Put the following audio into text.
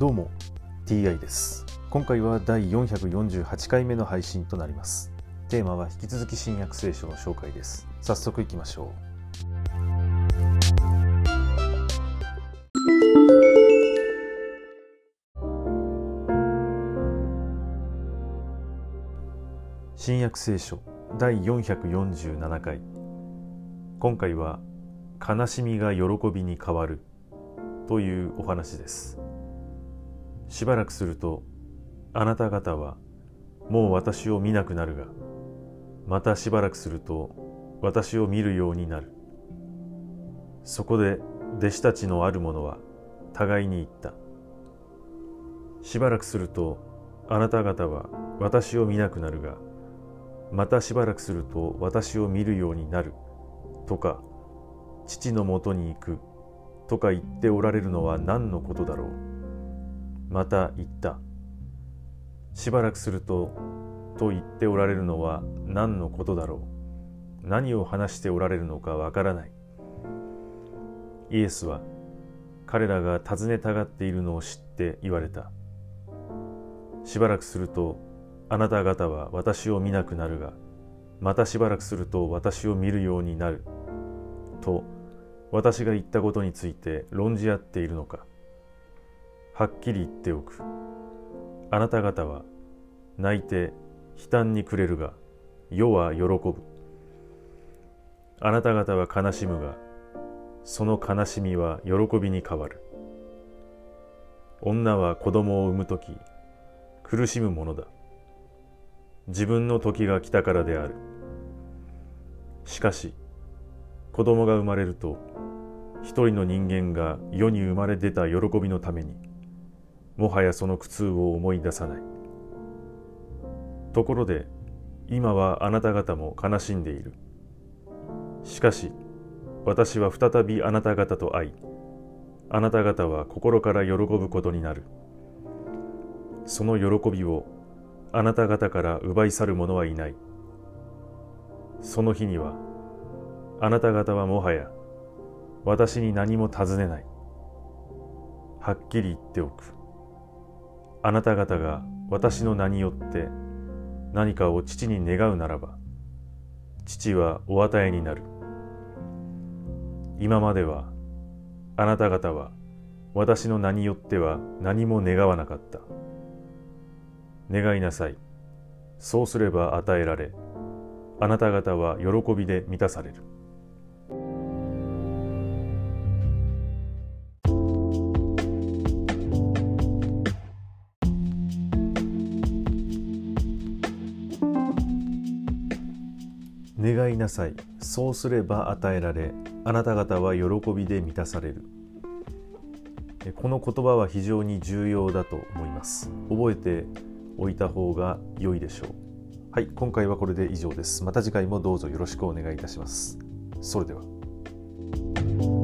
どうも TI です。今回は第448回目の配信となります。テーマは引き続き新約聖書の紹介です。早速いきましょう。新約聖書第447回。今回は悲しみが喜びに変わるというお話です。しばらくするとあなた方はもう私を見なくなるがまたしばらくすると私を見るようになる。そこで弟子たちのある者は互いに言った。しばらくするとあなた方は私を見なくなるがまたしばらくすると私を見るようになる。とか父のもとに行く。とか言っておられるのは何のことだろう。また言った。しばらくするとと言っておられるのは何のことだろう。何を話しておられるのかわからない。イエスは彼らが尋ねたがっているのを知って言われた。しばらくするとあなた方は私を見なくなるがまたしばらくすると私を見るようになる。と私が言ったことについて論じ合っているのか。はっきり言っておく。あなた方は泣いて悲嘆に暮れるが世は喜ぶ。あなた方は悲しむがその悲しみは喜びに変わる。女は子供を産む時苦しむものだ。自分の時が来たからである。しかし子供が生まれると一人の人間が世に生まれ出た喜びのためにもはやその苦痛を思い出さない。ところで今はあなた方も悲しんでいる。しかし私は再びあなた方と会いあなた方は心から喜ぶことになる。その喜びをあなた方から奪い去る者はいない。その日にはあなた方はもはや私に何も尋ねない。はっきり言っておく。あなた方が私の名によって何かを父に願うならば父はお与えになる。今まではあなた方は私の名によっては何も願わなかった。願いなさい。そうすれば与えられあなた方は喜びで満たされる。願いなさい。そうすれば与えられあなた方は喜びで満たされる。この言葉は非常に重要だと思います。覚えておいた方が良いでしょう。はい今回はこれで以上です。また次回もどうぞよろしくお願いいたします。それでは。